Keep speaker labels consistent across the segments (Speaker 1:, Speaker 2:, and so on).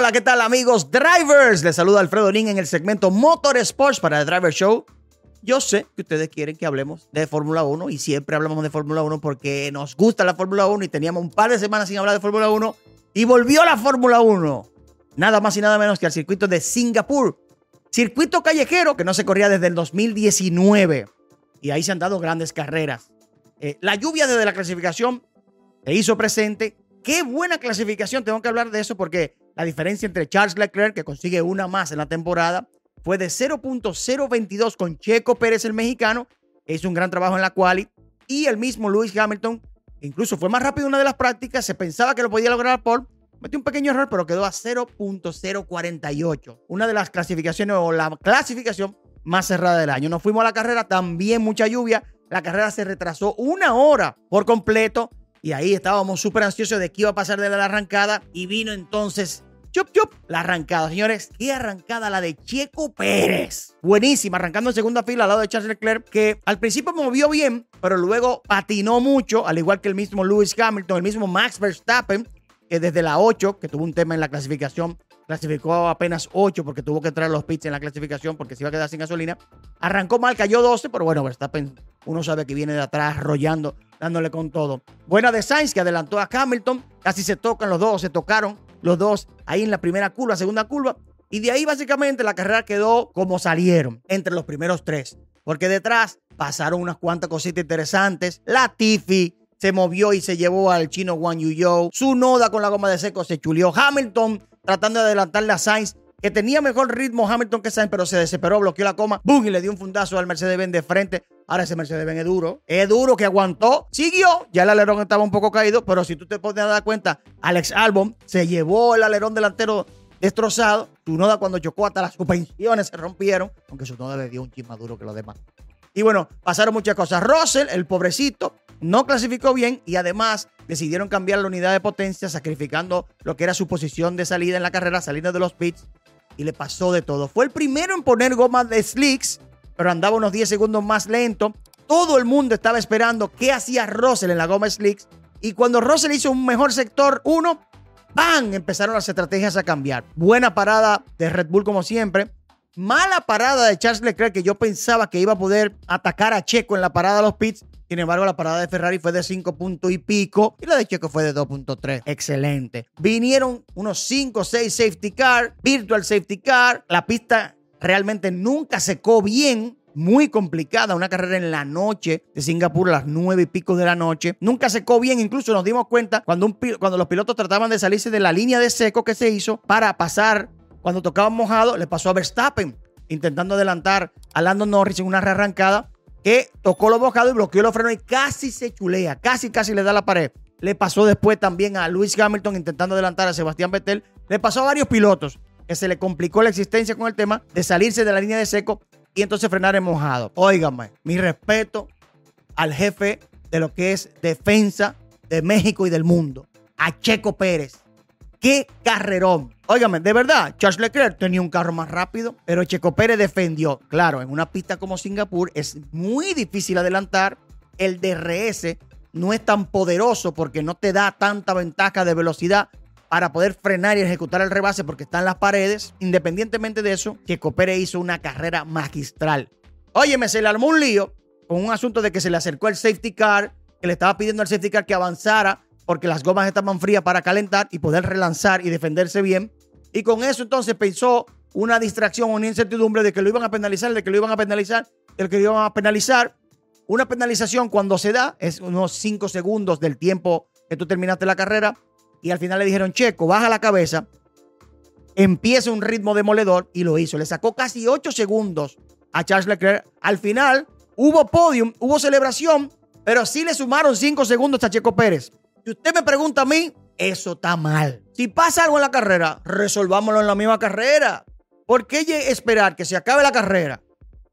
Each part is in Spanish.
Speaker 1: Hola, ¿qué tal amigos drivers? Les saluda Alfredo Nin en el segmento Motor Sports para el Driver Show. Yo sé que ustedes quieren que hablemos de Fórmula 1 y siempre hablamos de Fórmula 1 porque nos gusta la Fórmula 1 y teníamos un par de semanas sin hablar de Fórmula 1 y volvió la Fórmula 1. Nada más y nada menos que al circuito de Singapur. Circuito callejero que no se corría desde el 2019 y ahí se han dado grandes carreras. Eh, la lluvia desde la clasificación se hizo presente. Qué buena clasificación, tengo que hablar de eso porque la diferencia entre Charles Leclerc, que consigue una más en la temporada, fue de 0.022 con Checo Pérez, el mexicano, hizo un gran trabajo en la quali, y el mismo Lewis Hamilton, incluso fue más rápido en una de las prácticas, se pensaba que lo podía lograr Paul, metió un pequeño error, pero quedó a 0.048, una de las clasificaciones o la clasificación más cerrada del año. Nos fuimos a la carrera, también mucha lluvia, la carrera se retrasó una hora por completo, y ahí estábamos súper ansiosos de qué iba a pasar de la arrancada, y vino entonces La arrancada, señores. Qué arrancada la de Checo Pérez. Buenísima, arrancando en segunda fila al lado de Charles Leclerc, que al principio movió bien, pero luego patinó mucho, al igual que el mismo Lewis Hamilton, el mismo Max Verstappen, que desde la 8, que tuvo un tema en la clasificación, clasificó apenas 8 porque tuvo que a los pits en la clasificación porque se iba a quedar sin gasolina. Arrancó mal, cayó 12, pero bueno, Verstappen, uno sabe que viene de atrás, rollando, dándole con todo. Buena de Sainz, que adelantó a Hamilton, casi se tocan los dos, se tocaron los dos ahí en la primera curva, segunda curva. Y de ahí básicamente la carrera quedó como salieron, entre los primeros tres. Porque detrás pasaron unas cuantas cositas interesantes. La Tiffy se movió y se llevó al chino Wang Yuyo. Su noda con la goma de seco se chulió. Hamilton tratando de adelantarle a Sainz que tenía mejor ritmo Hamilton que Sainz, pero se desesperó, bloqueó la coma, boom, y le dio un fundazo al Mercedes-Benz de frente. Ahora ese Mercedes-Benz es duro, es duro que aguantó, siguió, ya el alerón estaba un poco caído, pero si tú te pones a dar cuenta, Alex Albon se llevó el alerón delantero destrozado, su noda cuando chocó hasta las suspensiones se rompieron, aunque su noda le dio un chisme duro que los demás. Y bueno, pasaron muchas cosas. Russell, el pobrecito, no clasificó bien y además decidieron cambiar la unidad de potencia, sacrificando lo que era su posición de salida en la carrera, saliendo de los pits y le pasó de todo. Fue el primero en poner goma de slicks, pero andaba unos 10 segundos más lento. Todo el mundo estaba esperando qué hacía Russell en la goma slicks. Y cuando Russell hizo un mejor sector 1, ¡bam! Empezaron las estrategias a cambiar. Buena parada de Red Bull como siempre. Mala parada de Charles Leclerc que yo pensaba que iba a poder atacar a Checo en la parada de los pits. Sin embargo, la parada de Ferrari fue de 5 puntos y pico y la de Checo fue de 2.3. Excelente. Vinieron unos 5 o 6 safety car, virtual safety car. La pista realmente nunca secó bien. Muy complicada, una carrera en la noche de Singapur a las 9 y pico de la noche. Nunca secó bien, incluso nos dimos cuenta cuando, cuando los pilotos trataban de salirse de la línea de seco que se hizo para pasar cuando tocaban mojado, le pasó a Verstappen intentando adelantar a Lando Norris en una rearrancada que tocó los bocados y bloqueó los frenos y casi se chulea, casi, casi le da la pared. Le pasó después también a Lewis Hamilton intentando adelantar a Sebastián Vettel. Le pasó a varios pilotos que se le complicó la existencia con el tema de salirse de la línea de seco y entonces frenar en mojado. Óigame, mi respeto al jefe de lo que es defensa de México y del mundo, a Checo Pérez. ¡Qué carrerón! Óigame, de verdad, Charles Leclerc tenía un carro más rápido, pero Checo Pérez defendió. Claro, en una pista como Singapur es muy difícil adelantar. El DRS no es tan poderoso porque no te da tanta ventaja de velocidad para poder frenar y ejecutar el rebase porque están las paredes. Independientemente de eso, Checo Pérez hizo una carrera magistral. Óyeme, se le armó un lío con un asunto de que se le acercó el safety car, que le estaba pidiendo al safety car que avanzara porque las gomas estaban frías para calentar y poder relanzar y defenderse bien. Y con eso entonces pensó una distracción, una incertidumbre de que lo iban a penalizar, de que lo iban a penalizar, de que lo iban a penalizar. Una penalización cuando se da es unos 5 segundos del tiempo que tú terminaste la carrera. Y al final le dijeron, Checo, baja la cabeza, empieza un ritmo demoledor y lo hizo. Le sacó casi 8 segundos a Charles Leclerc. Al final hubo podium, hubo celebración, pero sí le sumaron 5 segundos a Checo Pérez. Si usted me pregunta a mí, eso está mal. Si pasa algo en la carrera, resolvámoslo en la misma carrera. ¿Por qué esperar que se acabe la carrera?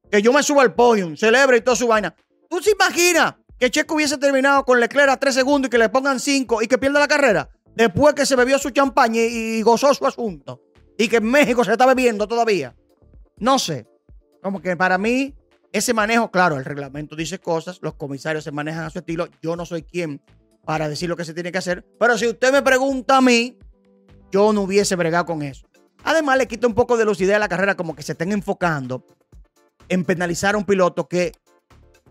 Speaker 1: Que yo me suba al podium, celebre y toda su vaina. ¿Tú se imaginas que Checo hubiese terminado con Leclerc a 3 segundos y que le pongan 5 y que pierda la carrera? Después que se bebió su champaña y gozó su asunto. Y que en México se está bebiendo todavía. No sé. Como que para mí, ese manejo, claro, el reglamento dice cosas, los comisarios se manejan a su estilo. Yo no soy quien para decir lo que se tiene que hacer. Pero si usted me pregunta a mí, yo no hubiese bregado con eso. Además, le quita un poco de lucidez a la carrera, como que se estén enfocando en penalizar a un piloto que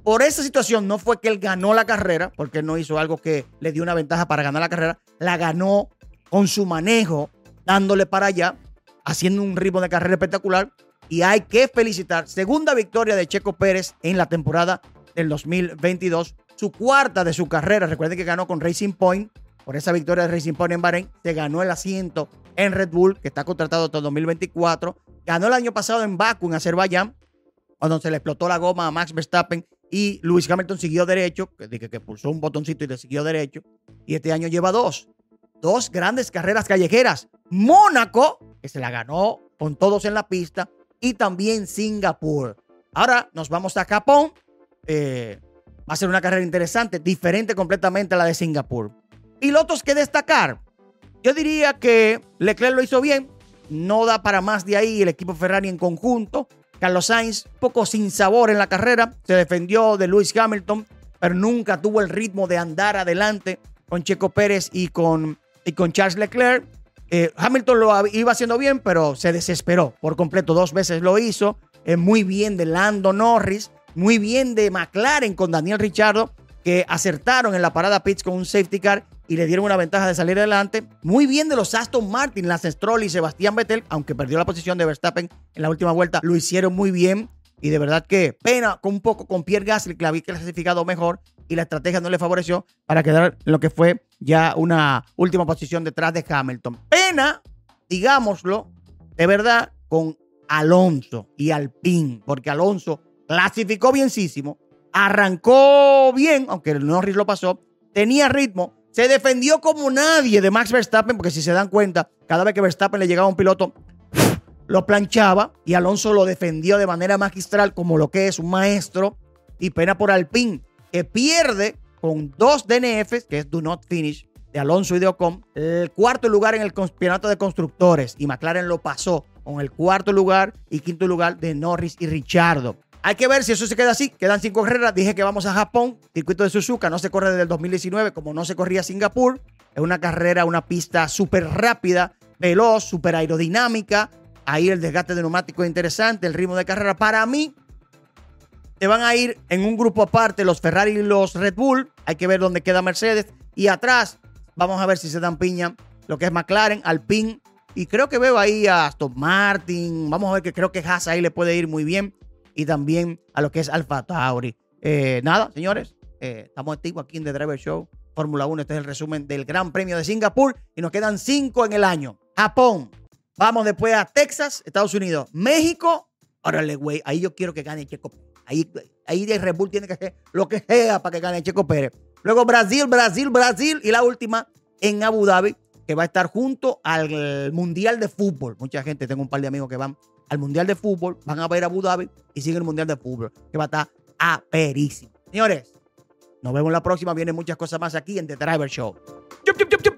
Speaker 1: por esa situación no fue que él ganó la carrera, porque no hizo algo que le dio una ventaja para ganar la carrera, la ganó con su manejo, dándole para allá, haciendo un ritmo de carrera espectacular. Y hay que felicitar, segunda victoria de Checo Pérez en la temporada del 2022, su cuarta de su carrera. Recuerden que ganó con Racing Point, por esa victoria de Racing Point en Bahrein, se ganó el asiento en Red Bull, que está contratado hasta el 2024. Ganó el año pasado en Baku, en Azerbaiyán, cuando se le explotó la goma a Max Verstappen y Lewis Hamilton siguió derecho, que, que, que pulsó un botoncito y le siguió derecho. Y este año lleva dos. Dos grandes carreras callejeras. Mónaco, que se la ganó con todos en la pista, y también Singapur. Ahora nos vamos a Japón. Eh, va a ser una carrera interesante, diferente completamente a la de Singapur. Pilotos que destacar. Yo diría que Leclerc lo hizo bien. No da para más de ahí el equipo Ferrari en conjunto. Carlos Sainz, poco sin sabor en la carrera, se defendió de Lewis Hamilton, pero nunca tuvo el ritmo de andar adelante con Checo Pérez y con, y con Charles Leclerc. Eh, Hamilton lo iba haciendo bien, pero se desesperó por completo. Dos veces lo hizo. Eh, muy bien de Lando Norris, muy bien de McLaren con Daniel Ricciardo, que acertaron en la parada pits con un safety car y le dieron una ventaja de salir adelante. Muy bien de los Aston Martin, Lance Stroll y Sebastián Vettel, aunque perdió la posición de Verstappen en la última vuelta, lo hicieron muy bien. Y de verdad que pena con un poco con Pierre Gasly, que la había clasificado mejor y la estrategia no le favoreció para quedar en lo que fue ya una última posición detrás de Hamilton. Pena, digámoslo, de verdad, con Alonso y Alpine, porque Alonso clasificó bienísimo, arrancó bien, aunque el Norris lo pasó, tenía ritmo, se defendió como nadie de Max Verstappen, porque si se dan cuenta, cada vez que Verstappen le llegaba a un piloto, lo planchaba y Alonso lo defendió de manera magistral como lo que es un maestro. Y pena por Alpine, que pierde con dos DNFs, que es Do Not Finish, de Alonso y de Ocon, el cuarto lugar en el campeonato de constructores. Y McLaren lo pasó con el cuarto lugar y quinto lugar de Norris y Richardo. Hay que ver si eso se queda así. Quedan cinco carreras. Dije que vamos a Japón. Circuito de Suzuka no se corre desde el 2019 como no se corría Singapur. Es una carrera, una pista súper rápida, veloz, súper aerodinámica. Ahí el desgaste de neumático es interesante, el ritmo de carrera. Para mí, te van a ir en un grupo aparte los Ferrari y los Red Bull. Hay que ver dónde queda Mercedes. Y atrás, vamos a ver si se dan piña lo que es McLaren, Alpine. Y creo que veo ahí a Aston Martin. Vamos a ver que creo que Haas ahí le puede ir muy bien y también a lo que es Alfa Tauri. Eh, nada, señores, eh, estamos activos aquí en The Driver Show. Fórmula 1, este es el resumen del Gran Premio de Singapur y nos quedan cinco en el año. Japón, vamos después a Texas, Estados Unidos, México. Órale, güey, ahí yo quiero que gane Checo Ahí, ahí de Red Bull tiene que hacer lo que sea para que gane Checo Pérez. Luego Brasil, Brasil, Brasil y la última en Abu Dhabi, que va a estar junto al Mundial de Fútbol. Mucha gente, tengo un par de amigos que van al Mundial de Fútbol, van a ver a Abu Dhabi y siguen el Mundial de Fútbol, que va a estar aperísimo. Señores, nos vemos la próxima. Vienen muchas cosas más aquí en The Driver Show. ¡Yup, yup, yup,